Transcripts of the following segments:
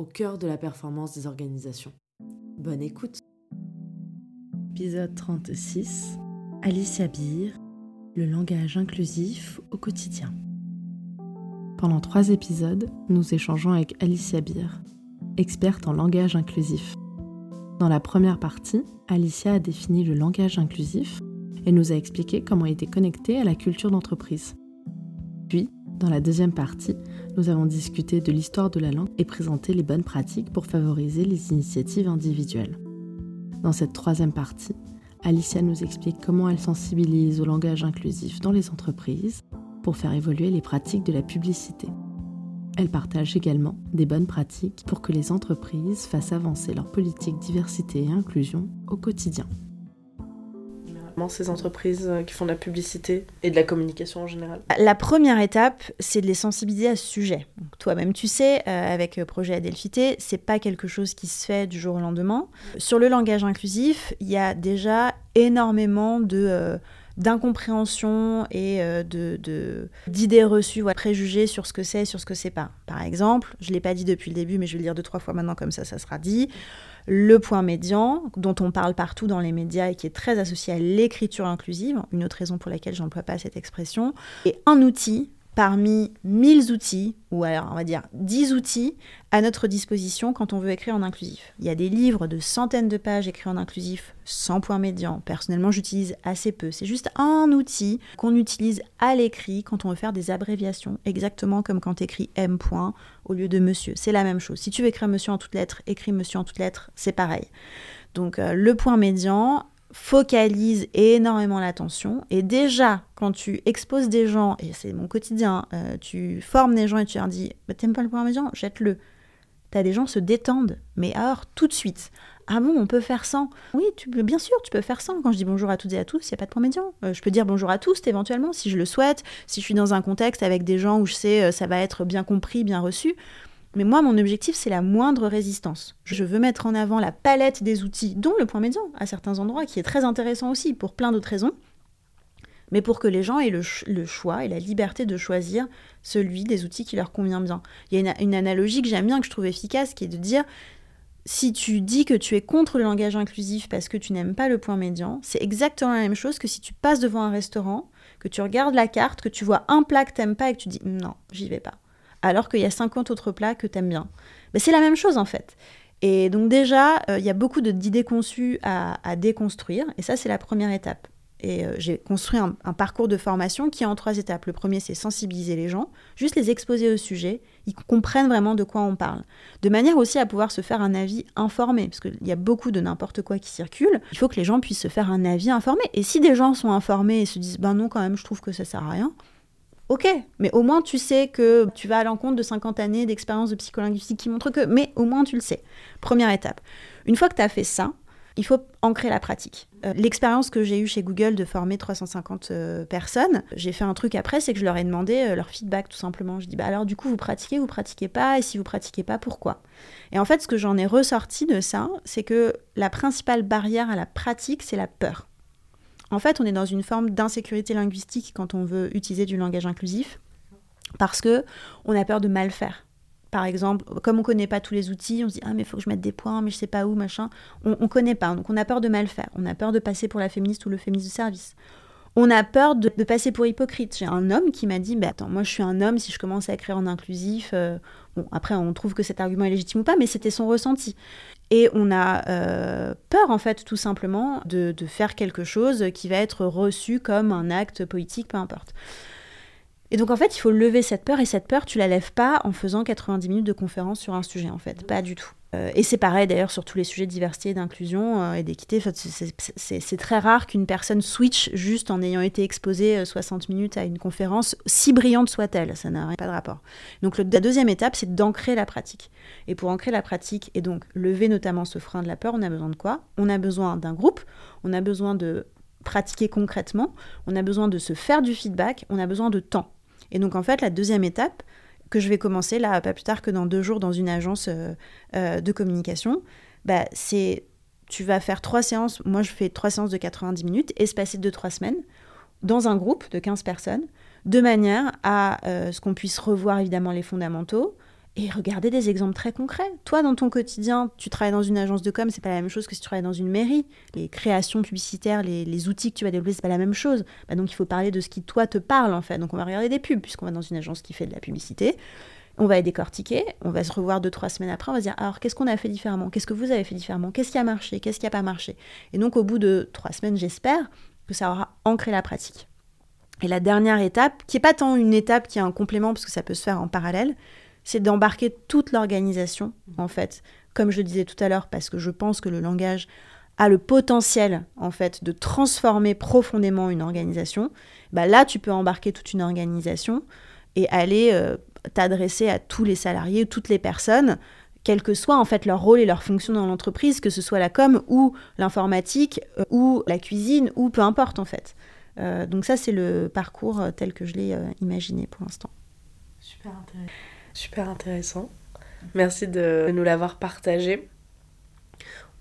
au cœur de la performance des organisations. Bonne écoute Épisode 36 Alicia Beer Le langage inclusif au quotidien. Pendant trois épisodes, nous échangeons avec Alicia Beer, experte en langage inclusif. Dans la première partie, Alicia a défini le langage inclusif et nous a expliqué comment il était connecté à la culture d'entreprise. Puis, dans la deuxième partie, nous avons discuté de l'histoire de la langue et présenté les bonnes pratiques pour favoriser les initiatives individuelles. Dans cette troisième partie, Alicia nous explique comment elle sensibilise au langage inclusif dans les entreprises pour faire évoluer les pratiques de la publicité. Elle partage également des bonnes pratiques pour que les entreprises fassent avancer leur politique diversité et inclusion au quotidien ces entreprises euh, qui font de la publicité et de la communication en général La première étape, c'est de les sensibiliser à ce sujet. Toi-même, tu sais, euh, avec avec Projet Adelphité, c'est pas quelque chose qui se fait du jour au lendemain. Sur le langage inclusif, il y a déjà énormément de euh, d'incompréhension et de, d'idées reçues ou préjugés sur ce que c'est, sur ce que c'est pas. Par exemple, je l'ai pas dit depuis le début, mais je vais le dire deux trois fois maintenant comme ça, ça sera dit le point médian, dont on parle partout dans les médias et qui est très associé à l'écriture inclusive, une autre raison pour laquelle je n'emploie pas cette expression, et un outil parmi 1000 outils, ou alors on va dire 10 outils à notre disposition quand on veut écrire en inclusif. Il y a des livres de centaines de pages écrits en inclusif sans point médian. Personnellement, j'utilise assez peu. C'est juste un outil qu'on utilise à l'écrit quand on veut faire des abréviations, exactement comme quand tu écris M point au lieu de monsieur. C'est la même chose. Si tu veux écrire monsieur en toutes lettres, écris monsieur en toutes lettres, c'est pareil. Donc euh, le point médian, focalise énormément l'attention. Et déjà, quand tu exposes des gens, et c'est mon quotidien, euh, tu formes des gens et tu leur dis bah, T'aimes pas le point médian Jette-le. T'as des gens se détendent, mais alors tout de suite. Ah bon, on peut faire sans Oui, tu peux, bien sûr, tu peux faire sans. Quand je dis bonjour à toutes et à tous, il n'y a pas de point médian. Euh, je peux dire bonjour à tous éventuellement, si je le souhaite, si je suis dans un contexte avec des gens où je sais euh, ça va être bien compris, bien reçu. Mais moi, mon objectif, c'est la moindre résistance. Je veux mettre en avant la palette des outils, dont le point médian, à certains endroits, qui est très intéressant aussi, pour plein d'autres raisons, mais pour que les gens aient le, choix et la liberté de choisir celui des outils qui leur convient bien. Il y a une, analogie que j'aime bien, que je trouve efficace, qui est de dire, si tu dis que tu es contre le langage inclusif parce que tu n'aimes pas le point médian, c'est exactement la même chose que si tu passes devant un restaurant, que tu regardes la carte, que tu vois un plat que tu n'aimes pas et que tu dis non, j'y vais pas alors qu'il y a 50 autres plats que tu aimes bien. Mais c'est la même chose en fait. Et donc déjà, euh, il y a beaucoup d'idées conçues à, déconstruire, et ça c'est la première étape. Et euh, j'ai construit un, parcours de formation qui est en trois étapes. Le premier, c'est sensibiliser les gens, juste les exposer au sujet, ils comprennent vraiment de quoi on parle. De manière aussi à pouvoir se faire un avis informé, parce qu'il y a beaucoup de n'importe quoi qui circule. Il faut que les gens puissent se faire un avis informé. Et si des gens sont informés et se disent, ben non, quand même, je trouve que ça sert à rien, Ok, mais au moins tu sais que tu vas à l'encontre de 50 années d'expérience de psycholinguistique qui montrent que, mais au moins tu le sais. Première étape. Une fois que tu as fait ça, il faut ancrer la pratique. Euh, l'expérience que j'ai eue chez Google de former 350 euh, personnes, j'ai fait un truc après, c'est que je leur ai demandé euh, leur feedback tout simplement. Je dis, bah alors du coup, vous pratiquez, vous pratiquez pas, et si vous pratiquez pas, pourquoi? Et en fait, ce que j'en ai ressorti de ça, c'est que la principale barrière à la pratique, c'est la peur. En fait, on est dans une forme d'insécurité linguistique quand on veut utiliser du langage inclusif, parce que on a peur de mal faire. Par exemple, comme on ne connaît pas tous les outils, on se dit ah mais il faut que je mette des points, mais je sais pas où, machin. On, ne connaît pas, donc on a peur de mal faire. On a peur de passer pour la féministe ou le féministe de service. On a peur de, passer pour hypocrite. J'ai un homme qui m'a dit bah, attends, moi je suis un homme, si je commence à écrire en inclusif, euh, bon après on trouve que cet argument est légitime ou pas, mais c'était son ressenti. Et on a euh, peur, en fait, tout simplement, de, faire quelque chose qui va être reçu comme un acte politique, peu importe. Et donc en fait, il faut lever cette peur et cette peur, tu la lèves pas en faisant 90 minutes de conférence sur un sujet en fait, pas du tout. Euh, et c'est pareil d'ailleurs sur tous les sujets de diversité, d'inclusion euh, et d'équité. c'est très rare qu'une personne switch juste en ayant été exposée 60 euh, minutes à une conférence, si brillante soit-elle. Ça n'a pas de rapport. Donc la deuxième étape, c'est d'ancrer la pratique. Et pour ancrer la pratique et donc lever notamment ce frein de la peur, on a besoin de quoi? On a besoin d'un groupe, on a besoin de pratiquer concrètement, on a besoin de se faire du feedback, on a besoin de temps. Et donc en fait, la deuxième étape, que je vais commencer là, pas plus tard que dans deux jours, dans une agence euh, euh, de communication, bah, c'est tu vas faire trois séances. Moi, je fais trois séances de 90 minutes, espacées de trois semaines, dans un groupe de 15 personnes, de manière à euh, ce qu'on puisse revoir évidemment les fondamentaux, et regardez des exemples très concrets. Toi, dans ton quotidien, tu travailles dans une agence de com, c'est pas la même chose que si tu travailles dans une mairie. Les créations publicitaires, les, outils que tu vas développer, c'est pas la même chose. Bah, donc, il faut parler de ce qui, toi, te parle, en fait. Donc, on va regarder des pubs, puisqu'on va dans une agence qui fait de la publicité. On va les décortiquer, on va se revoir deux, trois semaines après, on va se dire alors qu'est-ce qu'on a fait différemment? Qu'est-ce que vous avez fait différemment? Qu'est-ce qui a marché? Qu'est-ce qui n'a pas marché? Et donc, au bout de trois semaines, j'espère que ça aura ancré la pratique. Et la dernière étape, qui n'est pas tant une étape qui est un complément, parce que ça peut se faire en parallèle, c'est d'embarquer toute l'organisation, en fait, comme je disais tout à l'heure, parce que je pense que le langage a le potentiel, en fait, de transformer profondément une organisation. Bah là, tu peux embarquer toute une organisation et aller euh, t'adresser à tous les salariés, toutes les personnes, quel que soit en fait leur rôle et leur fonction dans l'entreprise, que ce soit la com ou l'informatique euh, ou la cuisine ou peu importe en fait. Euh, donc ça c'est le parcours tel que je l'ai imaginé pour l'instant. Super intéressant. Super intéressant. Merci de nous l'avoir partagé.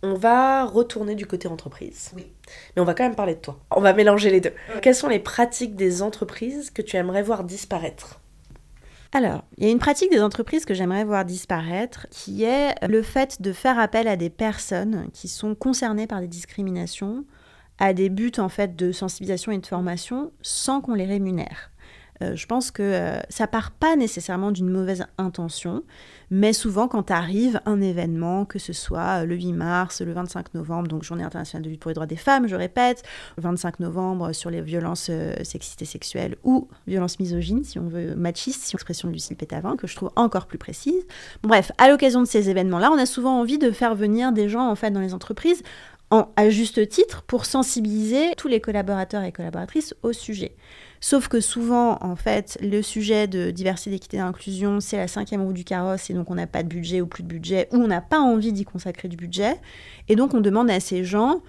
On va retourner du côté entreprise. Oui. Mais on va quand même parler de toi. On va mélanger les deux. Quelles sont les pratiques des entreprises que tu aimerais voir disparaître? Alors, il y a une pratique des entreprises que j'aimerais voir disparaître, qui est le fait de faire appel à des personnes qui sont concernées par des discriminations, à des buts en fait de sensibilisation et de formation, sans qu'on les rémunère. Euh, je pense que euh, ça part pas nécessairement d'une mauvaise intention, mais souvent quand arrive un événement, que ce soit euh, le 8 mars, le 25 novembre, donc Journée internationale de lutte pour les droits des femmes, je répète, le 25 novembre sur les violences sexistes et sexuelles ou violences misogynes, si on veut, machistes, si on expression de Lucille Pétavin, que je trouve encore plus précise. Bref, à l'occasion de ces événements-là, on a souvent envie de faire venir des gens en fait dans les entreprises à juste titre pour sensibiliser tous les collaborateurs et collaboratrices au sujet. Sauf que souvent, en fait, le sujet de diversité, d'équité d'inclusion, c'est la cinquième roue du carrosse, et donc on n'a pas de budget ou plus de budget, ou on n'a pas envie d'y consacrer du budget. Et donc on demande à ces gens,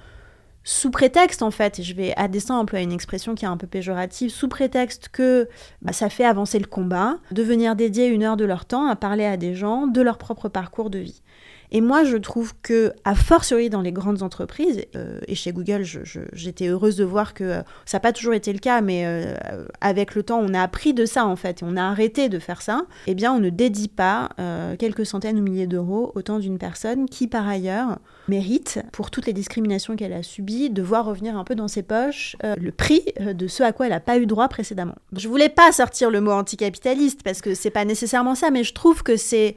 sous prétexte, en fait, et je vais à dessein employer une expression qui est un peu péjorative, sous prétexte que bah, ça fait avancer le combat, de venir dédier une heure de leur temps à parler à des gens de leur propre parcours de vie. Et moi, je trouve que, à fortiori dans les grandes entreprises, euh, et chez Google, j'étais heureuse de voir que euh, ça n'a pas toujours été le cas, mais euh, avec le temps, on a appris de ça en fait, et on a arrêté de faire ça. Eh bien, on ne dédie pas quelques centaines ou milliers d'euros au temps d'une personne qui, par ailleurs, mérite, pour toutes les discriminations qu'elle a subies, de voir revenir un peu dans ses poches le prix de ce à quoi elle n'a pas eu droit précédemment. Je voulais pas sortir le mot anticapitaliste parce que c'est pas nécessairement ça, mais je trouve que c'est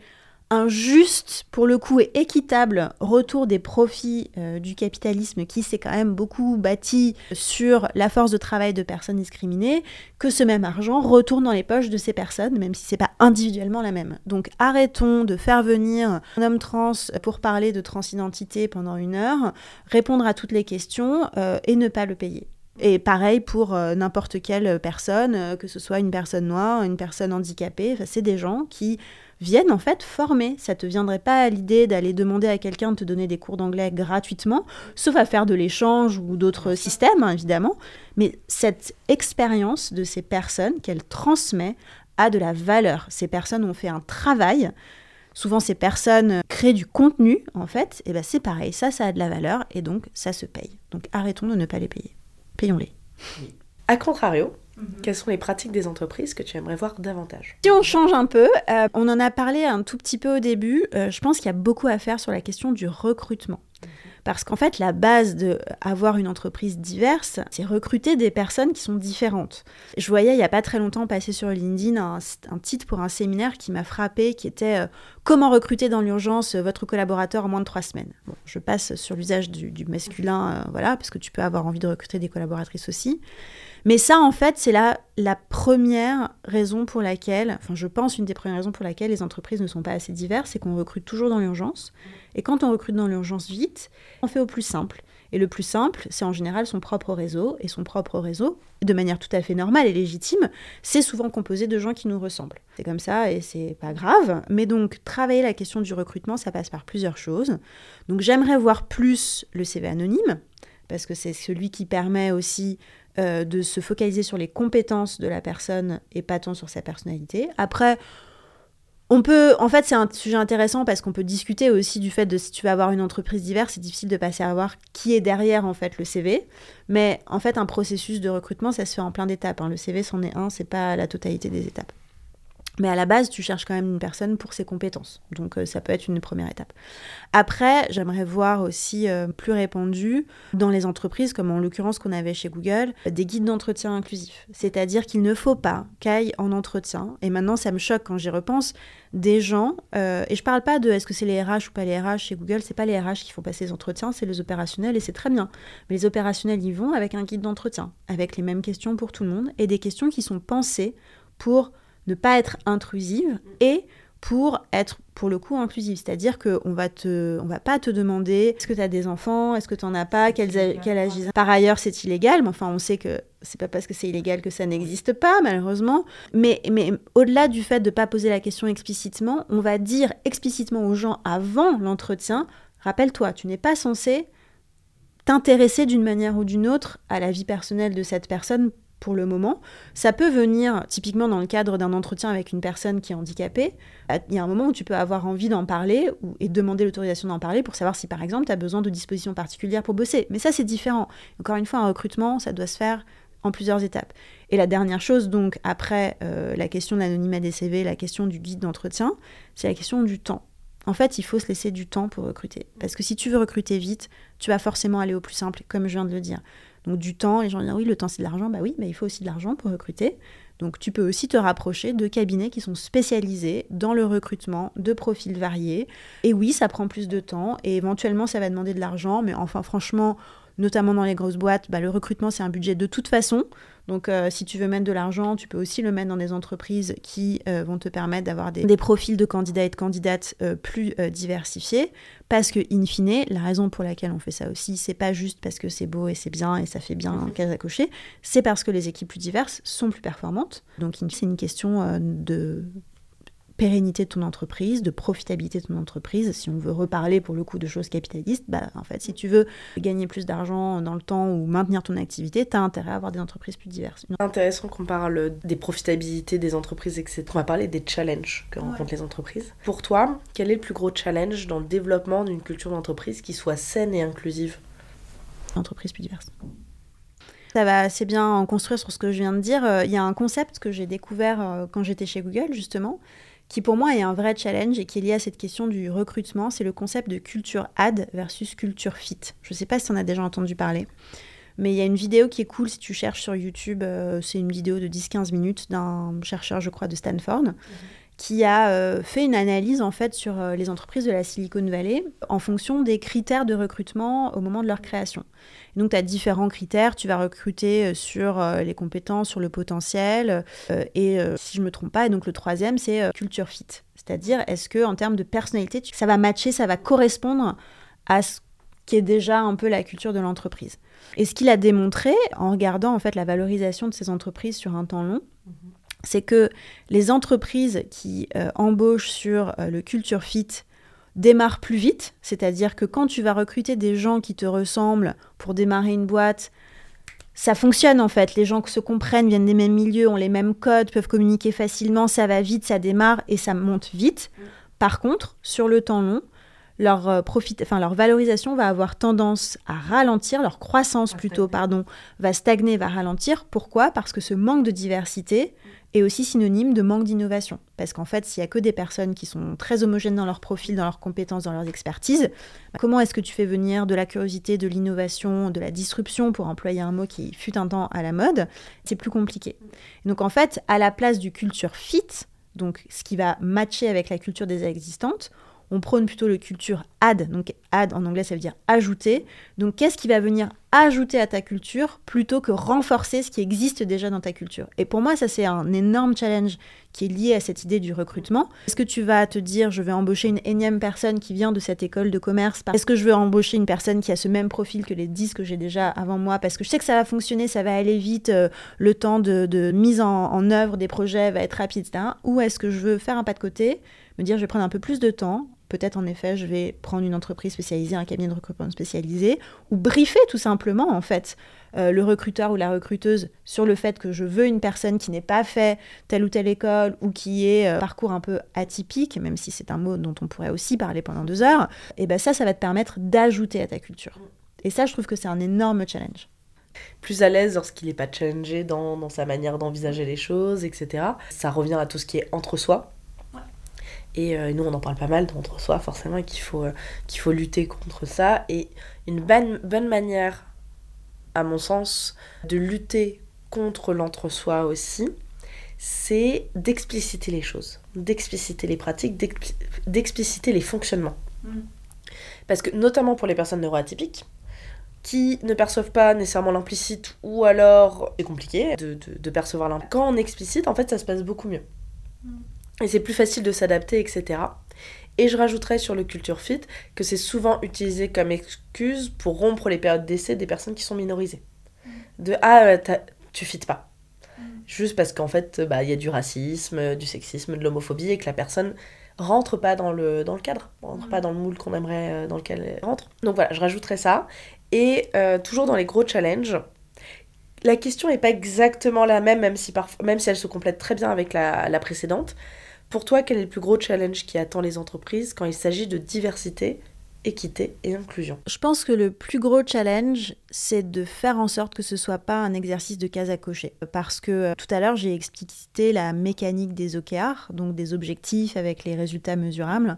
juste, pour le coup, et équitable retour des profits euh, du capitalisme qui s'est quand même beaucoup bâti sur la force de travail de personnes discriminées, que ce même argent retourne dans les poches de ces personnes, même si c'est pas individuellement la même. Donc arrêtons de faire venir un homme trans pour parler de transidentité pendant une heure, répondre à toutes les questions euh, et ne pas le payer. Et pareil pour euh, n'importe quelle personne, que ce soit une personne noire, une personne handicapée, c'est des gens qui viennent en fait former. Ça te viendrait pas à l'idée d'aller demander à quelqu'un de te donner des cours d'anglais gratuitement, sauf à faire de l'échange ou d'autres systèmes, hein, évidemment. Mais cette expérience de ces personnes qu'elle transmet a de la valeur. Ces personnes ont fait un travail. Souvent, ces personnes créent du contenu, en fait. Et ben c'est pareil, ça, ça a de la valeur et donc ça se paye. Donc arrêtons de ne pas les payer. Payons-les. A contrario, Mhm. Quelles sont les pratiques des entreprises que tu aimerais voir davantage? Si on change un peu, euh, on en a parlé un tout petit peu au début, euh, je pense qu'il y a beaucoup à faire sur la question du recrutement. Mhm. Parce qu'en fait, la base d'avoir une entreprise diverse, c'est recruter des personnes qui sont différentes. Je voyais il n'y a pas très longtemps passer sur LinkedIn un, titre pour un séminaire qui m'a frappé, qui était euh, Comment recruter dans l'urgence votre collaborateur en moins de trois semaines? Bon, Je passe sur l'usage du, masculin, voilà, parce que tu peux avoir envie de recruter des collaboratrices aussi. Mais ça, en fait, c'est la, la première raison pour laquelle, enfin, je pense une des premières raisons pour laquelle les entreprises ne sont pas assez diverses, c'est qu'on recrute toujours dans l'urgence. Et quand on recrute dans l'urgence vite, on fait au plus simple. Et le plus simple, c'est en général son propre réseau. Et son propre réseau, de manière tout à fait normale et légitime, c'est souvent composé de gens qui nous ressemblent. C'est comme ça et c'est pas grave. Mais donc, travailler la question du recrutement, ça passe par plusieurs choses. Donc, j'aimerais voir plus le CV anonyme, parce que c'est celui qui permet aussi euh, de se focaliser sur les compétences de la personne et pas tant sur sa personnalité. Après, on peut, en fait, c'est un sujet intéressant parce qu'on peut discuter aussi du fait de si tu vas avoir une entreprise diverse, c'est difficile de passer à voir qui est derrière en fait le CV. Mais en fait, un processus de recrutement, ça se fait en plein d'étapes. Hein. Le CV, c'en est un, c'est pas la totalité des étapes. Mais à la base, tu cherches quand même une personne pour ses compétences. Donc euh, ça peut être une première étape. Après, j'aimerais voir aussi euh, plus répandu dans les entreprises, comme en l'occurrence qu'on avait chez Google, des guides d'entretien inclusifs. C'est-à-dire qu'il ne faut pas qu'aille en entretien, et maintenant ça me choque quand j'y repense, des gens, euh, et je parle pas de est-ce que c'est les RH ou pas les RH chez Google, c'est pas les RH qui font passer les entretiens, c'est les opérationnels, et c'est très bien. Mais les opérationnels y vont avec un guide d'entretien, avec les mêmes questions pour tout le monde, et des questions qui sont pensées pour ne pas être intrusive et pour être pour le coup inclusive. C'est-à-dire qu'on va te, on va pas te demander est-ce que tu as des enfants, est-ce que tu n'en as pas, quel, âge ils ont. Par ailleurs, c'est illégal, mais enfin, on sait que c'est pas parce que c'est illégal que ça n'existe pas, malheureusement. Mais, mais au-delà du fait de ne pas poser la question explicitement, on va dire explicitement aux gens avant l'entretien rappelle-toi, tu n'es pas censé t'intéresser d'une manière ou d'une autre à la vie personnelle de cette personne pour le moment. Ça peut venir typiquement dans le cadre d'un entretien avec une personne qui est handicapée. Euh, il y a un moment où tu peux avoir envie d'en parler ou, et demander l'autorisation d'en parler pour savoir si par exemple tu as besoin de dispositions particulières pour bosser. Mais ça c'est différent. Encore une fois, un recrutement, ça doit se faire en plusieurs étapes. Et la dernière chose, donc, après euh, la question de l'anonymat des CV, la question du guide d'entretien, c'est la question du temps. En fait, il faut se laisser du temps pour recruter. Parce que si tu veux recruter vite, tu vas forcément aller au plus simple, comme je viens de le dire. Donc du temps, les gens disent oui, le temps c'est de l'argent, bah oui, mais il faut aussi de l'argent pour recruter. Donc tu peux aussi te rapprocher de cabinets qui sont spécialisés dans le recrutement de profils variés. Et oui, ça prend plus de temps et éventuellement ça va demander de l'argent, mais enfin franchement, notamment dans les grosses boîtes, bah, le recrutement c'est un budget de toute façon. Donc, euh, si tu veux mettre de l'argent, tu peux aussi le mettre dans des entreprises qui euh, vont te permettre d'avoir des, profils de candidats et de candidates euh, plus diversifiés. Parce que, in fine, la raison pour laquelle on fait ça aussi, c'est pas juste parce que c'est beau et c'est bien et ça fait bien un case à cocher, c'est parce que les équipes plus diverses sont plus performantes. Donc, c'est une question de pérennité de ton entreprise, de profitabilité de ton entreprise. Si on veut reparler pour le coup de choses capitalistes, bah, en fait, si tu veux gagner plus d'argent dans le temps ou maintenir ton activité, tu as intérêt à avoir des entreprises plus diverses. Intéressant qu'on parle des profitabilités des entreprises, etc. On va parler des challenges que rencontrent les entreprises. Pour toi, quel est le plus gros challenge dans le développement d'une culture d'entreprise qui soit saine et inclusive? Entreprises plus diverses. Ça va assez bien en construire sur ce que je viens de dire. Euh, il y a un concept que j'ai découvert euh, quand j'étais chez Google, justement, qui pour moi est un vrai challenge et qui est lié à cette question du recrutement, c'est le concept de culture ad versus culture fit. Je ne sais pas si en as déjà entendu parler, mais il y a une vidéo qui est cool si tu cherches sur YouTube, euh, c'est une vidéo de 10-15 minutes d'un chercheur, je crois, de Stanford. Mhm. Qui a euh, fait une analyse en fait sur euh, les entreprises de la Silicon Valley en fonction des critères de recrutement au moment de leur création. Donc, tu as différents critères. Tu vas recruter euh, sur les compétences, sur le potentiel. Et si je me trompe pas, et donc le troisième, c'est culture fit. C'est-à-dire, est-ce que en termes de personnalité, ça va matcher, ça va correspondre à ce qui est déjà un peu la culture de l'entreprise. Et ce qu'il a démontré en regardant en fait la valorisation de ces entreprises sur un temps long, c'est que les entreprises qui embauchent sur le culture fit démarre plus vite, c'est-à-dire que quand tu vas recruter des gens qui te ressemblent pour démarrer une boîte, ça fonctionne en fait. Les gens se comprennent, viennent des mêmes milieux, ont les mêmes codes, peuvent communiquer facilement, ça va vite, ça démarre et ça monte vite. Par contre, sur le temps long, leur, euh, profit, enfin, leur valorisation va avoir tendance à ralentir, leur croissance plutôt, pardon, va stagner, va ralentir. Pourquoi? Parce que ce manque de diversité est aussi synonyme de manque d'innovation. Parce qu'en fait, s'il n'y a que des personnes qui sont très homogènes dans leur profil, dans leurs compétences, dans leurs expertises, bah, comment est-ce que tu fais venir de la curiosité, de l'innovation, de la disruption, pour employer un mot qui fut un temps à la mode? C'est plus compliqué. donc en fait, à la place du culture fit, donc ce qui va matcher avec la culture déjà existante, on prône plutôt le culture add. Donc add en anglais, ça veut dire ajouter. Donc qu'est-ce qui va venir ajouter à ta culture plutôt que renforcer ce qui existe déjà dans ta culture? Et pour moi, ça c'est un énorme challenge qui est lié à cette idée du recrutement. Est-ce que tu vas te dire, je vais embaucher une énième personne qui vient de cette école de commerce Est-ce que je veux embaucher une personne qui a ce même profil que les 10 que j'ai déjà avant moi Parce que je sais que ça va fonctionner, ça va aller vite, euh, le temps de, mise en, en œuvre des projets va être rapide, etc. Ou est-ce que je veux faire un pas de côté, me dire, je vais prendre un peu plus de temps, peut-être en effet je vais prendre une entreprise spécialisée, un cabinet de recrutement spécialisé, ou briefer tout simplement en fait euh, le recruteur ou la recruteuse sur le fait que je veux une personne qui n'ait pas fait telle ou telle école ou qui ait un euh, parcours un peu atypique, même si c'est un mot dont on pourrait aussi parler pendant deux heures, et ben ça, ça va te permettre d'ajouter à ta culture. Et ça, je trouve que c'est un énorme challenge plus à l'aise lorsqu'il n'est pas challengé dans sa manière d'envisager les choses, etc. Ça revient à tout ce qui est entre soi. Et euh, nous, on en parle pas mal d'entre soi, forcément, et qu'il faut, qu'il faut lutter contre ça. Et une bonne, bonne manière à mon sens, de lutter contre l'entre-soi aussi, c'est d'expliciter les choses, d'expliciter les pratiques, d'expliciter les fonctionnements. Mm. Parce que notamment pour les personnes neuroatypiques, qui ne perçoivent pas nécessairement l'implicite ou alors c'est compliqué de, de, percevoir l'implicite. Quand on explicite, en fait, ça se passe beaucoup mieux. Mm. Et c'est plus facile de s'adapter, etc. Et je rajouterais sur le culture fit que c'est souvent utilisé comme excuse pour rompre les périodes d'essai des personnes qui sont minorisées. De ah, euh, tu fites pas. Juste parce qu'en fait, bah, il y a du racisme, du sexisme, de l'homophobie et que la personne rentre pas dans le, dans le cadre, rentre pas dans le moule qu'on aimerait euh, dans lequel elle rentre. Donc voilà, je rajouterais ça. Et euh, toujours dans les gros challenges, la question n'est pas exactement la même, même si, parfois, même si elle se complète très bien avec la, la précédente. Pour toi, quel est le plus gros challenge qui attend les entreprises quand il s'agit de diversité équité et inclusion? Je pense que le plus gros challenge, c'est de faire en sorte que ce soit pas un exercice de case à cocher. Parce que euh, tout à l'heure, j'ai explicité la mécanique des OKR, donc des objectifs avec les résultats mesurables.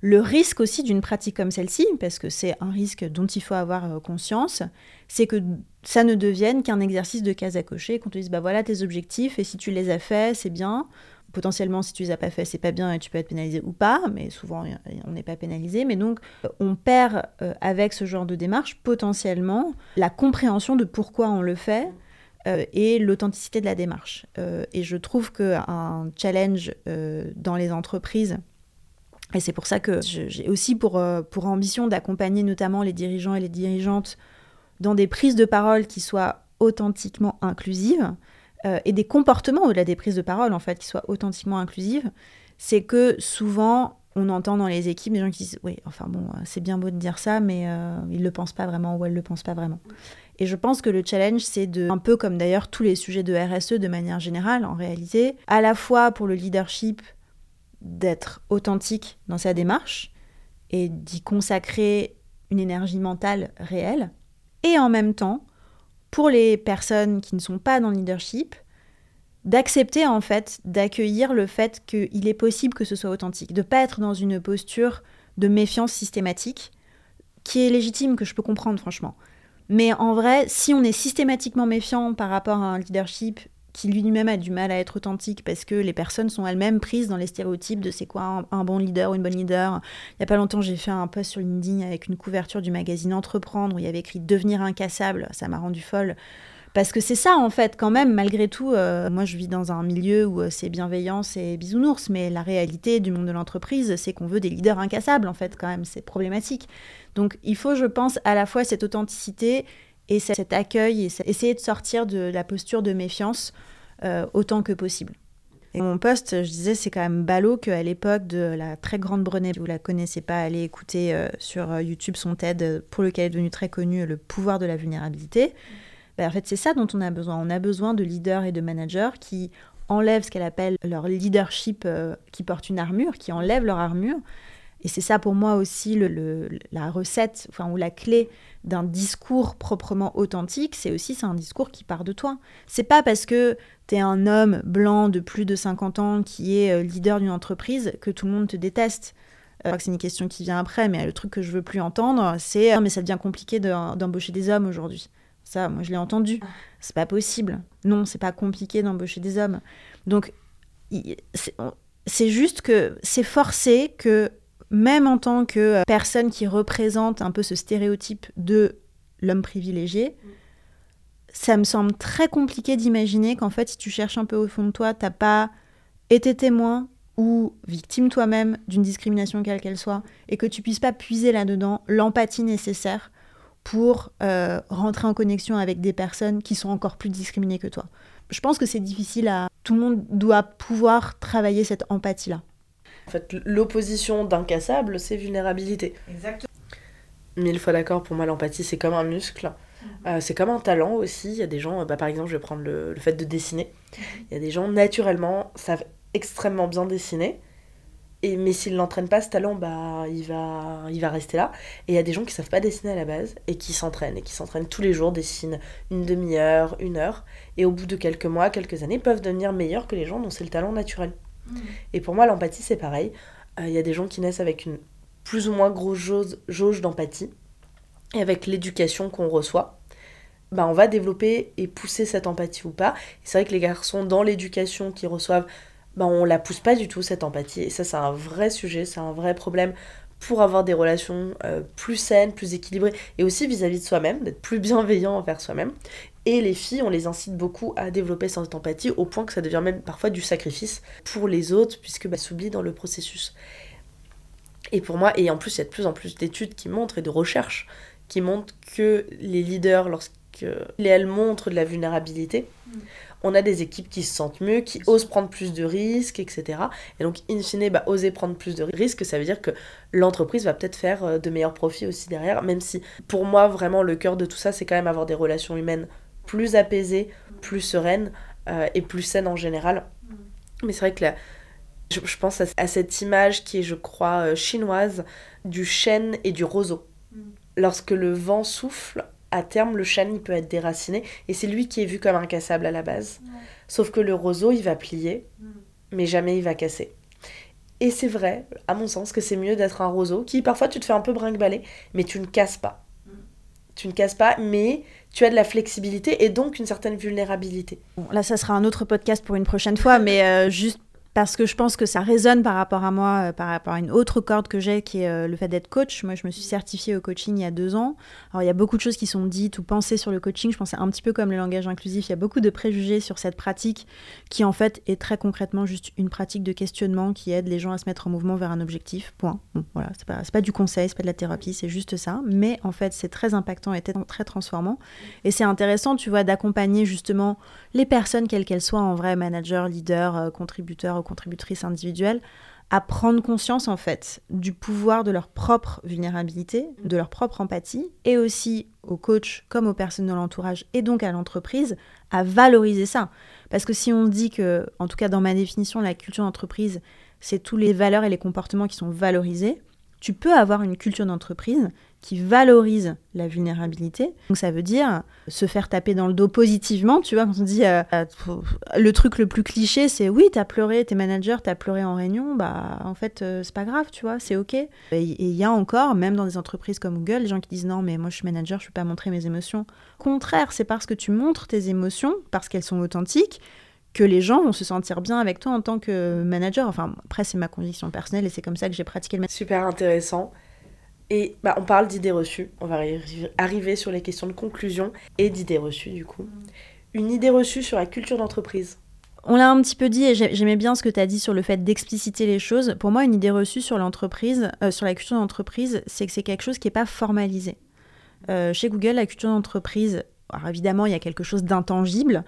Le risque aussi d'une pratique comme celle-ci, parce que c'est un risque dont il faut avoir euh, conscience, c'est que ça ne devienne qu'un exercice de case à cocher, qu'on te dise bah voilà tes objectifs et si tu les as faits, c'est bien potentiellement, si tu les as pas fait, c'est pas bien et tu peux être pénalisé ou pas, mais souvent on n'est pas pénalisé. Mais donc, on perd euh, avec ce genre de démarche potentiellement la compréhension de pourquoi on le fait. Euh, et l'authenticité de la démarche. Euh, et je trouve qu'un challenge dans les entreprises, et c'est pour ça que j'ai aussi pour, pour ambition d'accompagner notamment les dirigeants et les dirigeantes dans des prises de parole qui soient authentiquement inclusives, euh, et des comportements au-delà des prises de parole, en fait, qui soient authentiquement inclusives, c'est que souvent, on entend dans les équipes des gens qui disent Oui, enfin bon, euh, c'est bien beau de dire ça, mais euh, ils ne le pensent pas vraiment ou elles ne le pensent pas vraiment. Et je pense que le challenge, c'est de, un peu comme d'ailleurs tous les sujets de RSE de manière générale, en réalité, à la fois pour le leadership, d'être authentique dans sa démarche et d'y consacrer une énergie mentale réelle, et en même temps, pour les personnes qui ne sont pas dans le leadership, d'accepter en fait, d'accueillir le fait qu'il est possible que ce soit authentique, de ne pas être dans une posture de méfiance systématique, qui est légitime, que je peux comprendre franchement. Mais en vrai, si on est systématiquement méfiant par rapport à un leadership qui lui-même a du mal à être authentique parce que les personnes sont elles-mêmes prises dans les stéréotypes de c'est quoi un, bon leader ou une bonne leader. Il n'y a pas longtemps, j'ai fait un post sur LinkedIn avec une couverture du magazine Entreprendre où il y avait écrit Devenir incassable. Ça m'a rendu folle. Parce que c'est ça, en fait, quand même, malgré tout. Euh, moi, je vis dans un milieu où euh, c'est bienveillant, c'est bisounours, mais la réalité du monde de l'entreprise, c'est qu'on veut des leaders incassables, en fait, quand même. C'est problématique. Donc, il faut, je pense, à la fois cette authenticité et cet accueil, et essayer de sortir de la posture de méfiance euh, autant que possible. Et mon poste, je disais, c'est quand même ballot qu'à l'époque de la très grande Brené, vous la connaissez pas, allez écouter euh, sur euh, YouTube son TED, pour lequel est devenu très connu, Le pouvoir de la vulnérabilité. Ben, en fait, c'est ça dont on a besoin. On a besoin de leaders et de managers qui enlèvent ce qu'elle appelle leur leadership, qui porte une armure, qui enlèvent leur armure. Et c'est ça pour moi aussi le, la recette, enfin, ou la clé d'un discours proprement authentique, c'est aussi c'est un discours qui part de toi. C'est pas parce que tu es un homme blanc de plus de 50 ans qui est euh, leader d'une entreprise que tout le monde te déteste. Euh, je crois que c'est une question qui vient après, mais le truc que je veux plus entendre, c'est mais ça devient compliqué d'embaucher des hommes aujourd'hui. Ça, moi je l'ai entendu. C'est pas possible. Non, c'est pas compliqué d'embaucher des hommes. Donc C'est juste que c'est forcé que même en tant que personne qui représente un peu ce stéréotype de l'homme privilégié, ça me semble très compliqué d'imaginer qu'en fait, si tu cherches un peu au fond de toi, t'as pas été témoin ou victime toi-même d'une discrimination quelle qu'elle soit, et que tu puisses pas puiser là-dedans l'empathie nécessaire pour euh, rentrer en connexion avec des personnes qui sont encore plus discriminées que toi. Je pense que c'est difficile à... Tout le monde doit pouvoir travailler cette empathie-là. En fait, l'opposition d'incassable, c'est vulnérabilité. Exactement. Mille fois d'accord, pour moi, l'empathie, c'est comme un muscle. Mhm. Euh, c'est comme un talent aussi. Il y a des gens, bah, par exemple, je vais prendre le, fait de dessiner. Mhm. Il y a des gens, naturellement, savent extrêmement bien dessiner. Et, mais s'il n'entraîne pas ce talent, bah, il, va, il va rester là. Et il y a des gens qui savent pas dessiner à la base et qui s'entraînent. Et qui s'entraînent tous les jours, dessinent une demi-heure, une heure. Et au bout de quelques mois, quelques années, peuvent devenir meilleurs que les gens dont c'est le talent naturel. Et pour moi, l'empathie, c'est pareil. Euh, il y a des gens qui naissent avec une plus ou moins grosse jauge, jauge d'empathie. Et avec l'éducation qu'on reçoit, bah, on va développer et pousser cette empathie ou pas. C'est vrai que les garçons, dans l'éducation qu'ils reçoivent, bah, on la pousse pas du tout, cette empathie. Et ça, c'est un vrai sujet, c'est un vrai problème pour avoir des relations euh, plus saines, plus équilibrées, et aussi vis-à-vis de soi-même, d'être plus bienveillant envers soi-même. Et les filles, on les incite beaucoup à développer cette empathie au point que ça devient même parfois du sacrifice pour les autres, puisque bah, s'oublient dans le processus. Et pour moi, et en plus, il y a de plus en plus d'études qui montrent et de recherches qui montrent que les leaders, lorsqu'elles montrent de la vulnérabilité, mm. on a des équipes qui se sentent mieux, qui osent prendre plus de risques, etc. Et donc, in fine, bah, oser prendre plus de risques, ça veut dire que l'entreprise va peut-être faire euh, de meilleurs profits aussi derrière, même si pour moi, vraiment, le cœur de tout ça, c'est quand même avoir des relations humaines plus apaisées, plus sereines euh, et plus saines en général. Mais c'est vrai que la, je, pense à, cette image qui est, je crois, euh, chinoise du chêne et du roseau. Mm. Lorsque le vent souffle, à terme, le chêne, il peut être déraciné. Et c'est lui qui est vu comme incassable à la base. Sauf que le roseau, il va plier, mm. mais jamais il va casser. Et c'est vrai, à mon sens, que c'est mieux d'être un roseau qui, parfois, tu te fais un peu brinque-baller, mais tu ne casses pas. Tu ne casses pas, mais tu as de la flexibilité et donc une certaine vulnérabilité. là, ça sera un autre podcast pour une prochaine fois, mais euh, juste parce que je pense que ça résonne par rapport à moi, euh, par rapport à une autre corde que j'ai, qui est euh, le fait d'être coach. Moi, je me suis certifiée au coaching il y a deux ans. Alors, il y a beaucoup de choses qui sont dites ou pensées sur le coaching. Je pensais un petit peu comme le langage inclusif. Il y a beaucoup de préjugés sur cette pratique qui, en fait, est très concrètement juste une pratique de questionnement qui aide les gens à se mettre en mouvement vers un objectif. Point. Bon, voilà, c'est pas, pas du conseil, c'est pas de la thérapie, c'est juste ça. Mais en fait, c'est très impactant et très transformant. Et c'est intéressant, tu vois, d'accompagner justement les personnes, quelles qu'elles soient, en vrai, manager, leader, euh, contributeur contributrices individuelles à prendre conscience en fait du pouvoir de leur propre vulnérabilité, de leur propre empathie, et aussi aux coachs comme aux personnes de l'entourage et donc à l'entreprise à valoriser ça. Parce que si on dit que, en tout cas dans ma définition, la culture d'entreprise, c'est tous les valeurs et les comportements qui sont valorisés, tu peux avoir une culture d'entreprise qui valorise la vulnérabilité. Donc ça veut dire se faire taper dans le dos positivement, tu vois, quand on dit euh, euh, le truc le plus cliché, c'est oui, t'as pleuré, t'es manager, t'as pleuré en réunion, bah en fait euh, c'est pas grave, tu vois, c'est ok. Et il y a encore, même dans des entreprises comme Google, les gens qui disent non mais moi je suis manager, je peux pas montrer mes émotions. Contraire, c'est parce que tu montres tes émotions, parce qu'elles sont authentiques, que les gens vont se sentir bien avec toi en tant que manager. Enfin, après, c'est ma conviction personnelle et c'est comme ça que j'ai pratiqué le Super intéressant. Et bah, on parle d'idées reçues. On va arriver sur les questions de conclusion et d'idées reçues, du coup. Une idée reçue sur la culture d'entreprise. On l'a un petit peu dit et j'aimais bien ce que tu as dit sur le fait d'expliciter les choses. Pour moi, une idée reçue sur l'entreprise, euh, sur la culture d'entreprise, c'est que c'est quelque chose qui n'est pas formalisé. Euh, chez Google, la culture d'entreprise, alors évidemment, il y a quelque chose d'intangible,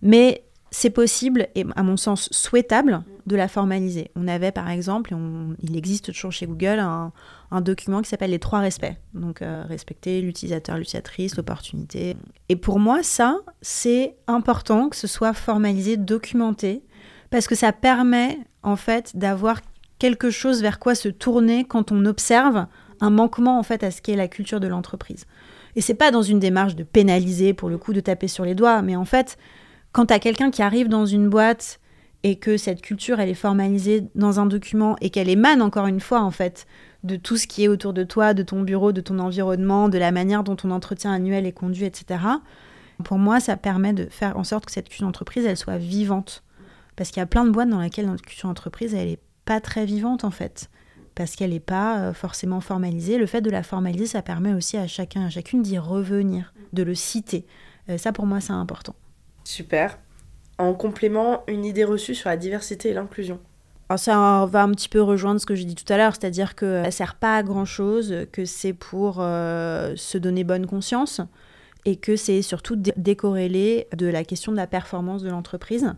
mais c'est possible et à mon sens souhaitable de la formaliser. On avait par exemple, il existe toujours chez Google, un, document qui s'appelle les trois respects. Donc euh, respecter l'utilisateur, l'utilisatrice, l'opportunité. Et pour moi, ça, c'est important que ce soit formalisé, documenté, parce que ça permet en fait d'avoir quelque chose vers quoi se tourner quand on observe un manquement en fait à ce qu'est la culture de l'entreprise. Et c'est pas dans une démarche de pénaliser pour le coup de taper sur les doigts, mais en fait quand tu as quelqu'un qui arrive dans une boîte et que cette culture, elle est formalisée dans un document et qu'elle émane encore une fois, en fait, de tout ce qui est autour de toi, de ton bureau, de ton environnement, de la manière dont ton entretien annuel est conduit, etc. Pour moi, ça permet de faire en sorte que cette culture d'entreprise, elle soit vivante. Parce qu'il y a plein de boîtes dans lesquelles notre culture d'entreprise, elle n'est pas très vivante en fait. Parce qu'elle n'est pas euh, forcément formalisée. Le fait de la formaliser, ça permet aussi à chacun, à chacune d'y revenir, de le citer. Euh, ça, pour moi, c'est important. Super. En complément, une idée reçue sur la diversité et l'inclusion. ça va un petit peu rejoindre ce que j'ai dit tout à l'heure, c'est-à-dire que ça sert pas à grand chose, que c'est pour euh, se donner bonne conscience et que c'est surtout décorrélé de la question de la performance de l'entreprise.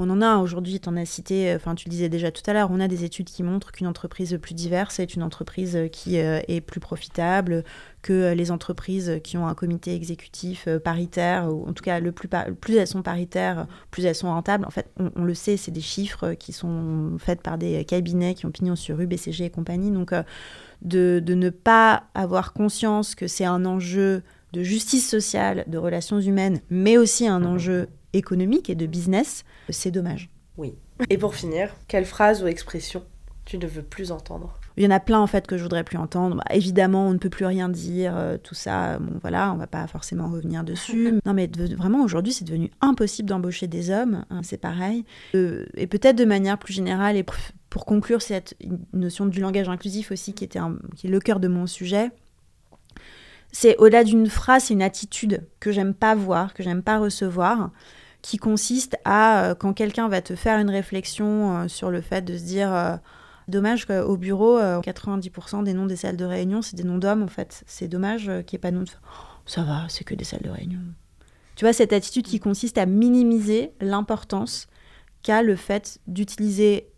On en a aujourd'hui, tu en as cité, enfin tu le disais déjà tout à l'heure, on a des études qui montrent qu'une entreprise plus diverse est une entreprise qui euh, est plus profitable, que les entreprises qui ont un comité exécutif euh, paritaire, ou en tout cas le plus, plus elles sont paritaires, plus elles sont rentables. En fait, on, le sait, c'est des chiffres qui sont faits par des cabinets qui ont pignon sur rue, BCG et compagnie. Donc euh, de, de ne pas avoir conscience que c'est un enjeu de justice sociale, de relations humaines, mais aussi un enjeu économique et de business, c'est dommage. Oui. Et pour finir, quelle phrase ou expression tu ne veux plus entendre? Il y en a plein en fait que je voudrais plus entendre. Bah, évidemment, on ne peut plus rien dire, euh, tout ça. Bon voilà, on va pas forcément revenir dessus. non mais vraiment aujourd'hui, c'est devenu impossible d'embaucher des hommes. Hein, c'est pareil. Euh, et peut-être de manière plus générale et pour conclure cette notion du langage inclusif aussi, qui était qui est le cœur de mon sujet. C'est au-delà d'une phrase, c'est une attitude que j'aime pas voir, que j'aime pas recevoir qui consiste à, euh, quand quelqu'un va te faire une réflexion euh, sur le fait de se dire, euh, dommage qu'au bureau, 90% des noms des salles de réunion, c'est des noms d'hommes, en fait. C'est dommage qu'il n'y ait pas de nom de... ça va, c'est que des salles de réunion. Tu vois, cette attitude qui consiste à minimiser l'importance qu'a le fait d'utiliser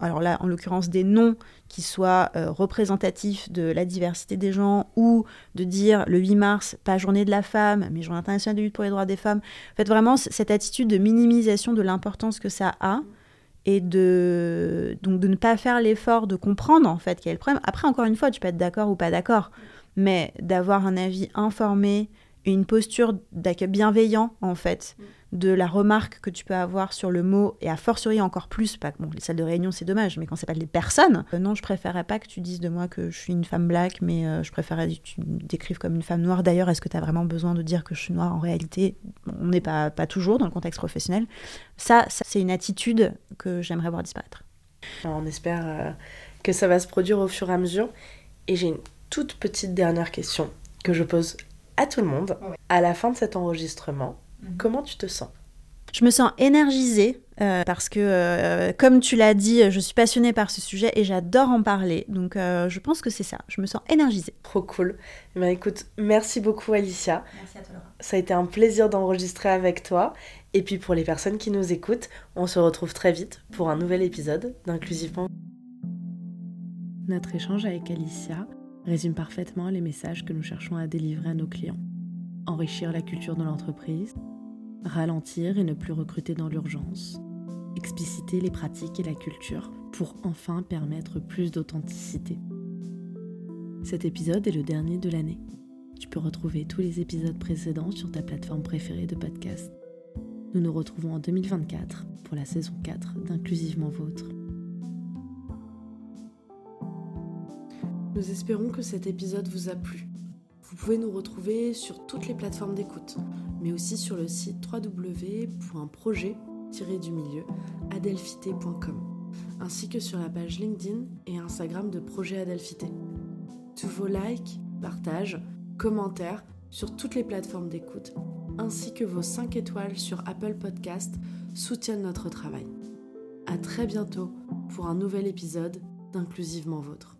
alors là, en l'occurrence, des noms qui soient euh, représentatifs de la diversité des gens, ou de dire le 8 mars, pas journée de la femme, mais journée internationale de lutte pour les droits des femmes. En fait, vraiment, cette attitude de minimisation de l'importance que ça a, et de, donc de ne pas faire l'effort de comprendre, en fait, quel est le problème. Après, encore une fois, tu peux être d'accord ou pas d'accord, mais d'avoir un avis informé, une posture d'accueil bienveillant, en fait, de la remarque que tu peux avoir sur le mot, et a fortiori encore plus, pas bon, les salles de réunion c'est dommage, mais quand c'est pas les personnes, euh, non, je préférerais pas que tu dises de moi que je suis une femme black, mais euh, je préférerais que tu me décrives comme une femme noire. D'ailleurs, est-ce que tu as vraiment besoin de dire que je suis noire en réalité? On n'est pas, pas toujours dans le contexte professionnel. Ça, c'est une attitude que j'aimerais voir disparaître. on espère euh, que ça va se produire au fur et à mesure. Et j'ai une toute petite dernière question que je pose à tout le monde. À la fin de cet enregistrement, Mhm. Comment tu te sens je me sens énergisée euh, parce que, euh, comme tu l'as dit, je suis passionnée par ce sujet et j'adore en parler. Donc, euh, je pense que c'est ça. Je me sens énergisée. Trop cool. Eh ben, écoute, merci beaucoup, Alicia. Merci à toi, Laura. Ça a été un plaisir d'enregistrer avec toi. Et puis, pour les personnes qui nous écoutent, on se retrouve très vite pour un nouvel épisode d'Inclusivement. Notre échange avec Alicia résume parfaitement les messages que nous cherchons à délivrer à nos clients. Enrichir la culture de l'entreprise ralentir et ne plus recruter dans l'urgence, expliciter les pratiques et la culture pour enfin permettre plus d'authenticité. Cet épisode est le dernier de l'année. Tu peux retrouver tous les épisodes précédents sur ta plateforme préférée de podcast. Nous nous retrouvons en 2024 pour la saison 4 d'Inclusivement Vôtre. Nous espérons que cet épisode vous a plu. Vous pouvez nous retrouver sur toutes les plateformes d'écoute, mais aussi sur le site www.projet-du-milieu-adelphité.com, ainsi que sur la page LinkedIn et Instagram de Projet Adelphité. Tous vos likes, partages, commentaires sur toutes les plateformes d'écoute, ainsi que vos 5 étoiles sur Apple Podcast soutiennent notre travail. À très bientôt pour un nouvel épisode d'Inclusivement Vôtre.